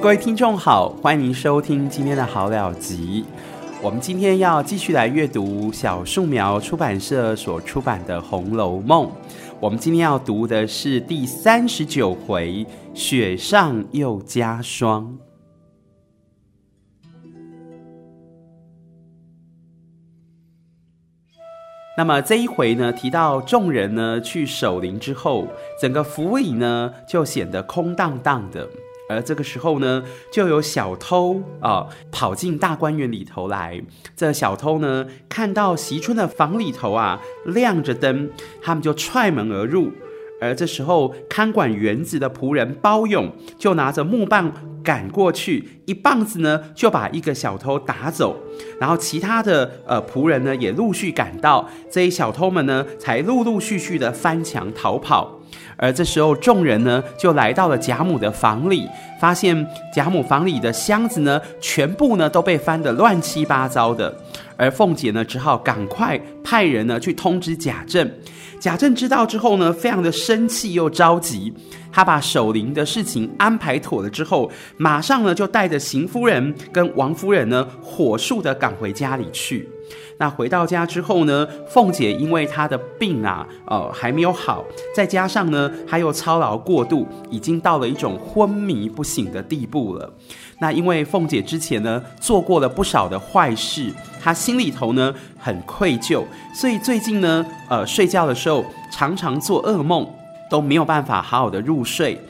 各位听众好，欢迎收听今天的好了集。我们今天要继续来阅读小树苗出版社所出版的《红楼梦》。我们今天要读的是第三十九回“雪上又加霜”。那么这一回呢，提到众人呢去守灵之后，整个府里呢就显得空荡荡的。而这个时候呢，就有小偷啊、跑进大观园里头来。这小偷呢，看到惜春的房里头啊亮着灯，他们就踹门而入。而这时候，看管园子的仆人包勇就拿着木棒赶过去，一棒子呢就把一个小偷打走。然后其他的呃仆人呢也陆续赶到，这些小偷们呢才陆陆续续的翻墙逃跑。而这时候，众人呢就来到了贾母的房里，发现贾母房里的箱子呢，全部呢都被翻得乱七八糟的。而凤姐呢，只好赶快派人呢去通知贾政。贾政知道之后呢，非常的生气又着急。他把守灵的事情安排妥了之后，马上呢就带着邢夫人跟王夫人呢，火速的赶回家里去。那回到家之后呢，凤姐因为她的病啊，呃，还没有好，再加上呢，她又操劳过度，已经到了一种昏迷不醒的地步了。那因为凤姐之前呢，做过了不少的坏事，她心里头呢很愧疚，所以最近呢，呃，睡觉的时候常常做噩梦，都没有办法好好的入睡。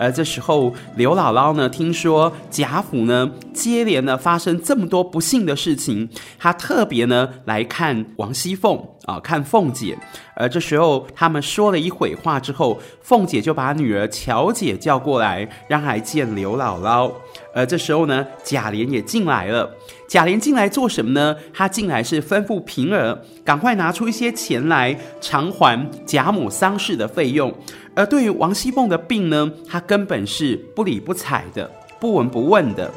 而这时候，刘姥姥呢，听说贾府呢接连呢发生这么多不幸的事情，他特别呢来看王熙凤啊，看凤姐。而这时候，他们说了一会话之后，凤姐就把女儿乔姐叫过来，让来见刘姥姥。而这时候呢，贾琏也进来了。贾琏进来做什么呢？他进来是吩咐平儿赶快拿出一些钱来偿还贾母丧事的费用。而对于王熙凤的病呢，他根本是不理不睬的，不闻不问的。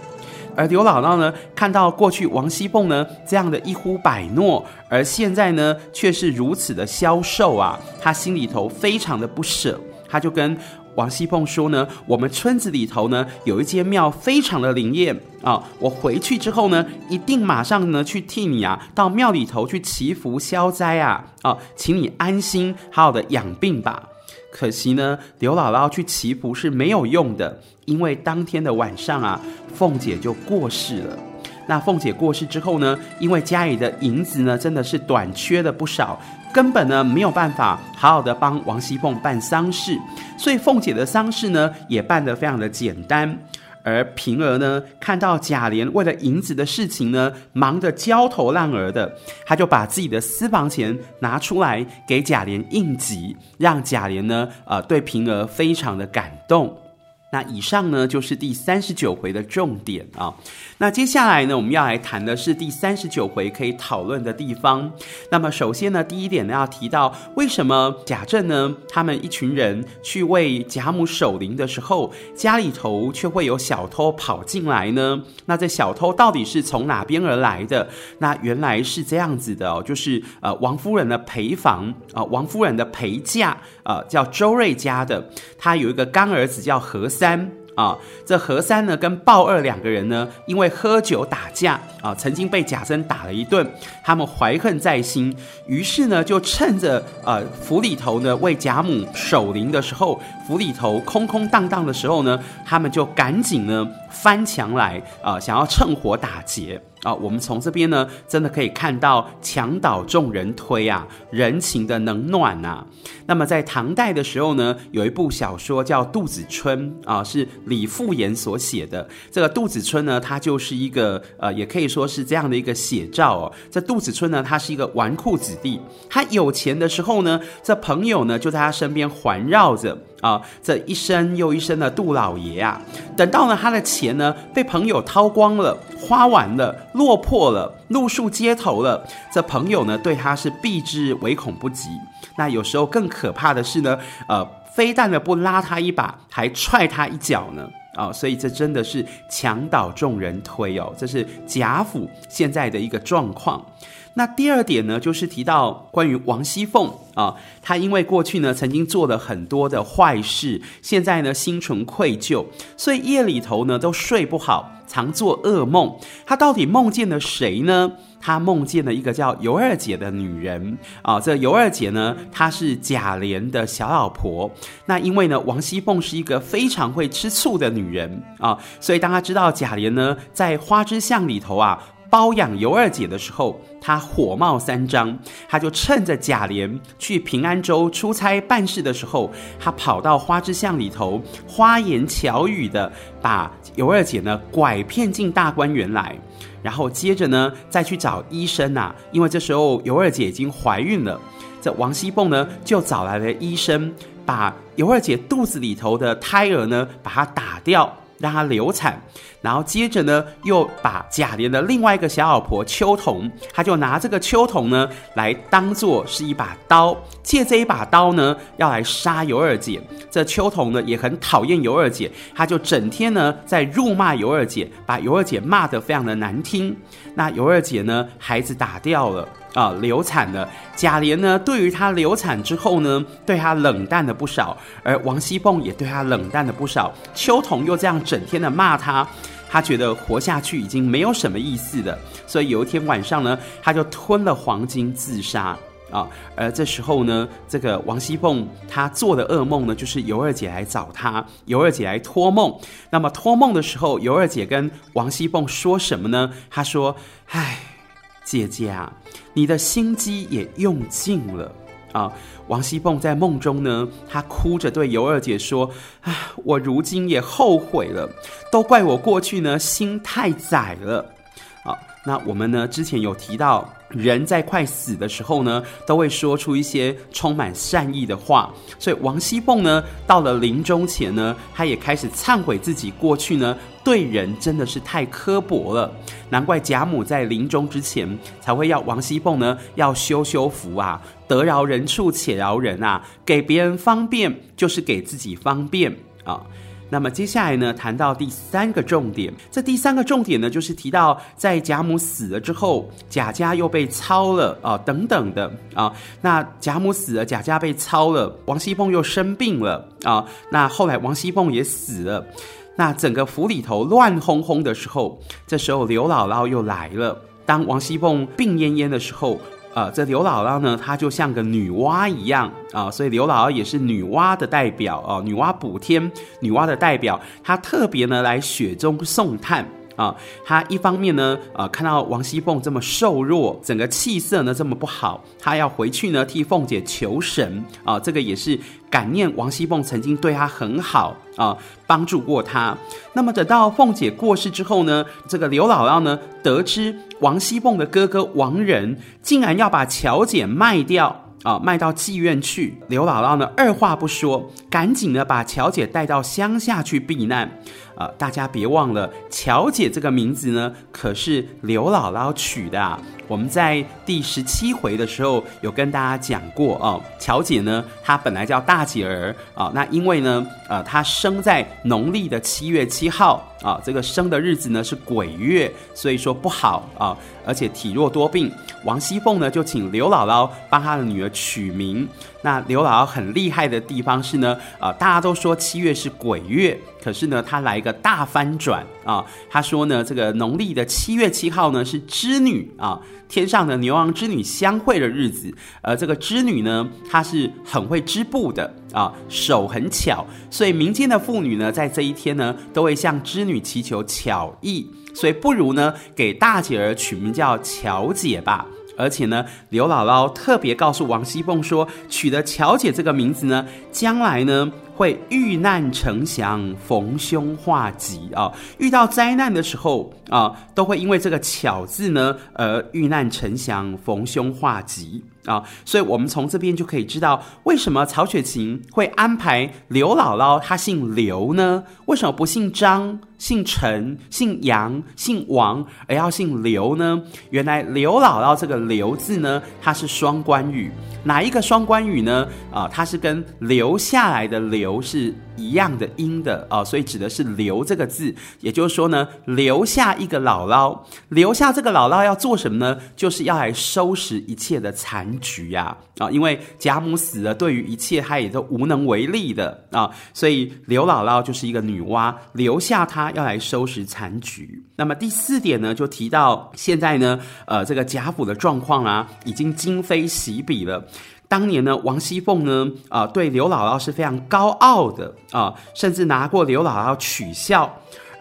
而刘姥姥呢，看到过去王熙凤呢这样的一呼百诺，而现在呢却是如此的消瘦啊，她心里头非常的不舍，她就跟王熙凤说呢：“我们村子里头呢有一间庙非常的灵验啊，我回去之后呢，一定马上呢去替你啊到庙里头去祈福消灾啊啊，请你安心好好的养病吧。”可惜呢，刘姥姥去祈福是没有用的，因为当天的晚上啊，凤姐就过世了。那凤姐过世之后呢，因为家里的银子呢真的是短缺了不少，根本呢没有办法好好的帮王熙凤办丧事，所以凤姐的丧事呢也办得非常的简单。而平儿呢，看到贾琏为了银子的事情呢，忙得焦头烂额的，他就把自己的私房钱拿出来给贾琏应急，让贾琏呢，呃，对平儿非常的感动。那以上呢，就是第三十九回的重点啊。那接下来呢，我们要来谈的是第三十九回可以讨论的地方。那么首先呢，第一点呢，要提到为什么贾政呢，他们一群人去为贾母守灵的时候，家里头却会有小偷跑进来呢？那这小偷到底是从哪边而来的？那原来是这样子的哦，就是呃，王夫人的陪房啊、呃，王夫人的陪嫁啊、呃，叫周瑞家的，他有一个干儿子叫何三。啊，这何三呢跟鲍二两个人呢，因为喝酒打架啊，曾经被贾珍打了一顿，他们怀恨在心，于是呢就趁着呃府里头呢为贾母守灵的时候，府里头空空荡荡的时候呢，他们就赶紧呢翻墙来啊，想要趁火打劫。啊、我们从这边呢，真的可以看到墙倒众人推啊，人情的冷暖呐、啊。那么在唐代的时候呢，有一部小说叫《杜子春》啊，是李复言所写的。这个杜子春呢，他就是一个呃，也可以说是这样的一个写照哦。这杜子春呢，他是一个纨绔子弟，他有钱的时候呢，这朋友呢就在他身边环绕着。啊，这一生又一生的杜老爷啊，等到呢他的钱呢被朋友掏光了，花完了，落魄了，露宿街头了，这朋友呢对他是避之唯恐不及。那有时候更可怕的是呢，呃，非但呢不拉他一把，还踹他一脚呢。啊、所以这真的是墙倒众人推哦，这是贾府现在的一个状况。那第二点呢，就是提到关于王熙凤啊，她因为过去呢曾经做了很多的坏事，现在呢心存愧疚，所以夜里头呢都睡不好，常做噩梦。她到底梦见了谁呢？她梦见了一个叫尤二姐的女人啊。这尤二姐呢，她是贾琏的小老婆。那因为呢，王熙凤是一个非常会吃醋的女人啊，所以当她知道贾琏呢在花枝巷里头啊。包养尤二姐的时候，他火冒三丈，他就趁着贾琏去平安州出差办事的时候，他跑到花枝巷里头，花言巧语的把尤二姐呢拐骗进大观园来，然后接着呢再去找医生呐，因为这时候尤二姐已经怀孕了，这王熙凤呢就找来了医生，把尤二姐肚子里头的胎儿呢把它打掉。让她流产，然后接着呢，又把贾琏的另外一个小老婆秋桐，他就拿这个秋桐呢来当做是一把刀，借这一把刀呢要来杀尤二姐。这秋桐呢也很讨厌尤二姐，他就整天呢在辱骂尤二姐，把尤二姐骂得非常的难听。那尤二姐呢，孩子打掉了。啊、流产了。贾琏呢，对于她流产之后呢，对她冷淡了不少，而王熙凤也对她冷淡了不少。秋桐又这样整天的骂她，她觉得活下去已经没有什么意思了。所以有一天晚上呢，她就吞了黄金自杀啊。而这时候呢，这个王熙凤她做的噩梦呢，就是尤二姐来找她，尤二姐来托梦。那么托梦的时候，尤二姐跟王熙凤说什么呢？她说：“唉。”姐姐啊，你的心机也用尽了啊！王熙凤在梦中呢，她哭着对尤二姐说：“啊，我如今也后悔了，都怪我过去呢心太窄了。”那我们呢之前有提到。人在快死的时候呢，都会说出一些充满善意的话。所以王熙凤呢，到了临终前呢，她也开始忏悔自己过去呢，对人真的是太刻薄了。难怪贾母在临终之前才会要王熙凤呢，要修修福啊，得饶人处且饶人啊，给别人方便就是给自己方便啊。那么接下来呢，谈到第三个重点。这第三个重点呢，就是提到在贾母死了之后，贾家又被抄了啊，等等的啊。那贾母死了，贾家被抄了，王熙凤又生病了啊。那后来王熙凤也死了，那整个府里头乱哄哄的时候，这时候刘姥姥又来了。当王熙凤病恹恹的时候。呃，这刘姥姥呢，她就像个女娲一样啊、所以刘姥姥也是女娲的代表啊、女娲补天，女娲的代表，她特别呢来雪中送炭啊。她、一方面呢，呃，看到王熙凤这么瘦弱，整个气色呢这么不好，她要回去呢替凤姐求神啊、这个也是。感念王熙凤曾经对她很好啊，帮助过她。那么等到凤姐过世之后呢，这个刘姥姥呢，得知王熙凤的哥哥王仁竟然要把乔姐卖掉啊，卖到妓院去。刘姥姥呢，二话不说，赶紧呢把乔姐带到乡下去避难。啊，大家别忘了，乔姐这个名字呢，可是刘姥姥取的啊。我们在第十七回的时候有跟大家讲过哦，乔姐呢，她本来叫大姐儿啊，那因为呢，呃，她生在农历的七月七号啊，这个生的日子呢是鬼月，所以说不好啊，而且体弱多病。王熙凤呢就请刘姥姥帮她的女儿取名。那刘姥姥很厉害的地方是呢，啊，大家都说七月是鬼月，可是呢，她来一个大翻转啊，她说呢，这个农历的七月七号呢是织女啊。天上的牛郎织女相会的日子，而这个织女呢，她是很会织布的啊，手很巧，所以民间的妇女呢，在这一天呢，都会向织女祈求巧艺，所以不如呢，给大姐儿取名叫巧姐吧。而且呢，刘姥姥特别告诉王熙凤说，取了巧姐这个名字呢，将来呢会遇难成祥，逢凶化吉啊。遇到灾难的时候啊，都会因为这个巧字呢而遇难成祥，逢凶化吉。啊，所以我们从这边就可以知道，为什么曹雪芹会安排刘姥姥她姓刘呢？为什么不姓张、姓陈、姓杨、姓王，而要姓刘呢？原来刘姥姥这个“刘”字呢，它是双关语。哪一个双关语呢？啊，它是跟留下来的“留”是一样的音的啊，所以指的是“留”这个字。也就是说呢，留下一个姥姥，留下这个姥姥要做什么呢？就是要来收拾一切的残局呀！啊，因为贾母死了，对于一切她也都无能为力的啊，所以刘姥姥就是一个女娲，留下她要来收拾残局。那么第四点呢，就提到现在呢，呃，这个贾府的状况啊，已经今非昔比了。当年呢，王熙凤呢，啊、呃，对刘姥姥是非常高傲的啊、甚至拿过刘姥姥取笑。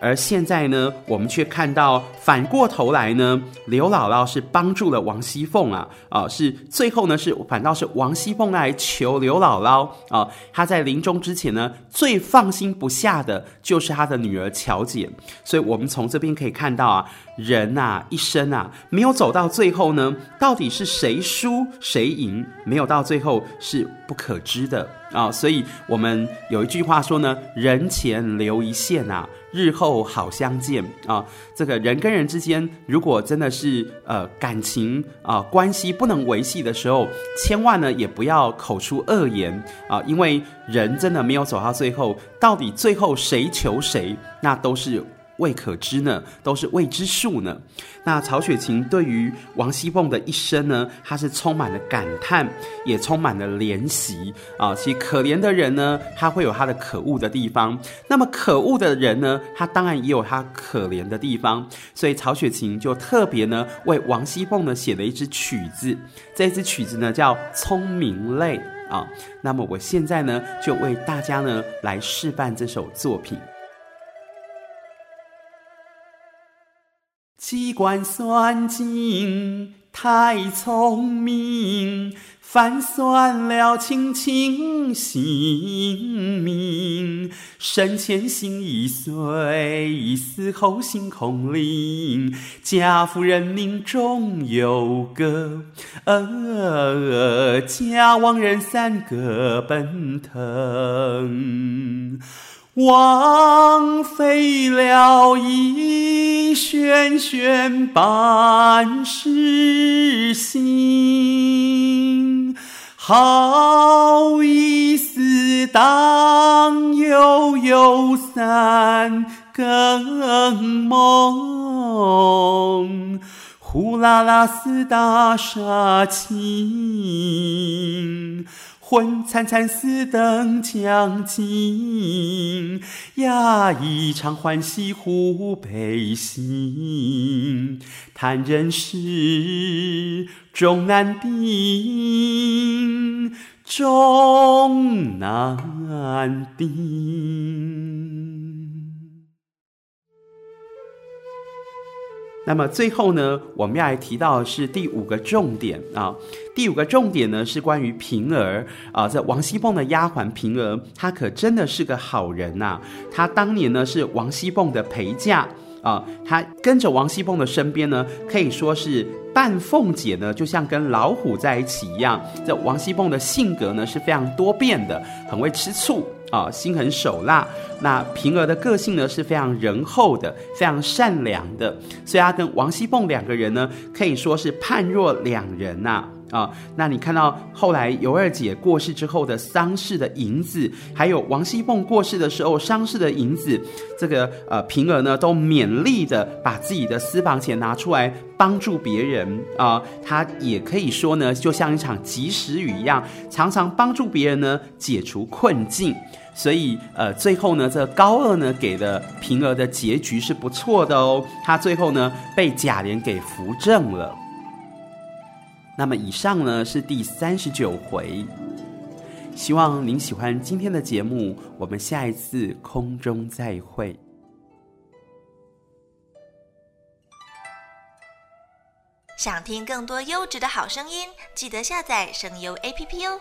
而现在呢，我们却看到反过头来呢，刘姥姥是帮助了王熙凤啊，啊、是最后呢是反倒是王熙凤来求刘姥姥啊，她、在临终之前呢，最放心不下的就是她的女儿乔姐，所以我们从这边可以看到啊，人啊一生啊没有走到最后呢，到底是谁输谁赢，没有到最后是不可知的啊、所以我们有一句话说呢，人前留一线啊。日后好相见啊！这个人跟人之间，如果真的是呃感情啊关系不能维系的时候，千万呢也不要口出恶言啊，因为人真的没有走到最后，到底最后谁求谁，那都是。未可知呢，都是未知数呢。那曹雪芹对于王熙凤的一生呢，他是充满了感叹，也充满了怜惜啊。其可怜的人呢，他会有他的可恶的地方；那么可恶的人呢，他当然也有他可怜的地方。所以曹雪芹就特别呢，为王熙凤呢写了一支曲子，这支曲子呢叫《聪明泪》啊。那么我现在呢，就为大家呢来示范这首作品。机关算尽太聪明，反算了卿卿性命。生前心已碎，死后心空灵。家夫人命中有个，呃，家亡人三个奔腾。枉费了一轩轩半世心，好一似当悠悠三更梦，呼啦啦似大杀青。昏惨惨似灯将尽呀，一场欢喜忽悲辛。叹人世终难定，终难定。那么最后呢，我们要来提到的是第五个重点啊。第五个重点呢是关于平儿啊，这王熙凤的丫鬟平儿，她可真的是个好人呐、她当年呢是王熙凤的陪嫁啊，她跟着王熙凤的身边呢，可以说是半凤姐呢，就像跟老虎在一起一样。这王熙凤的性格呢是非常多变的，很会吃醋。啊、心狠手辣。那平儿的个性呢是非常仁厚的，非常善良的。所以她跟王熙凤两个人呢，可以说是判若两人呐。啊，那你看到后来尤二姐过世之后的丧事的银子，还有王熙凤过世的时候丧事的银子，这个呃平儿呢都勉力的把自己的私房钱拿出来帮助别人啊。她、呃、也可以说呢，就像一场及时雨一样，常常帮助别人呢解除困境。所以，呃，最后呢，这高二呢给的平儿的结局是不错的哦。他最后呢被贾琏给扶正了。那么，以上呢是第三十九回。希望您喜欢今天的节目，我们下一次空中再会。想听更多优质的好声音，记得下载声优 APP 哦。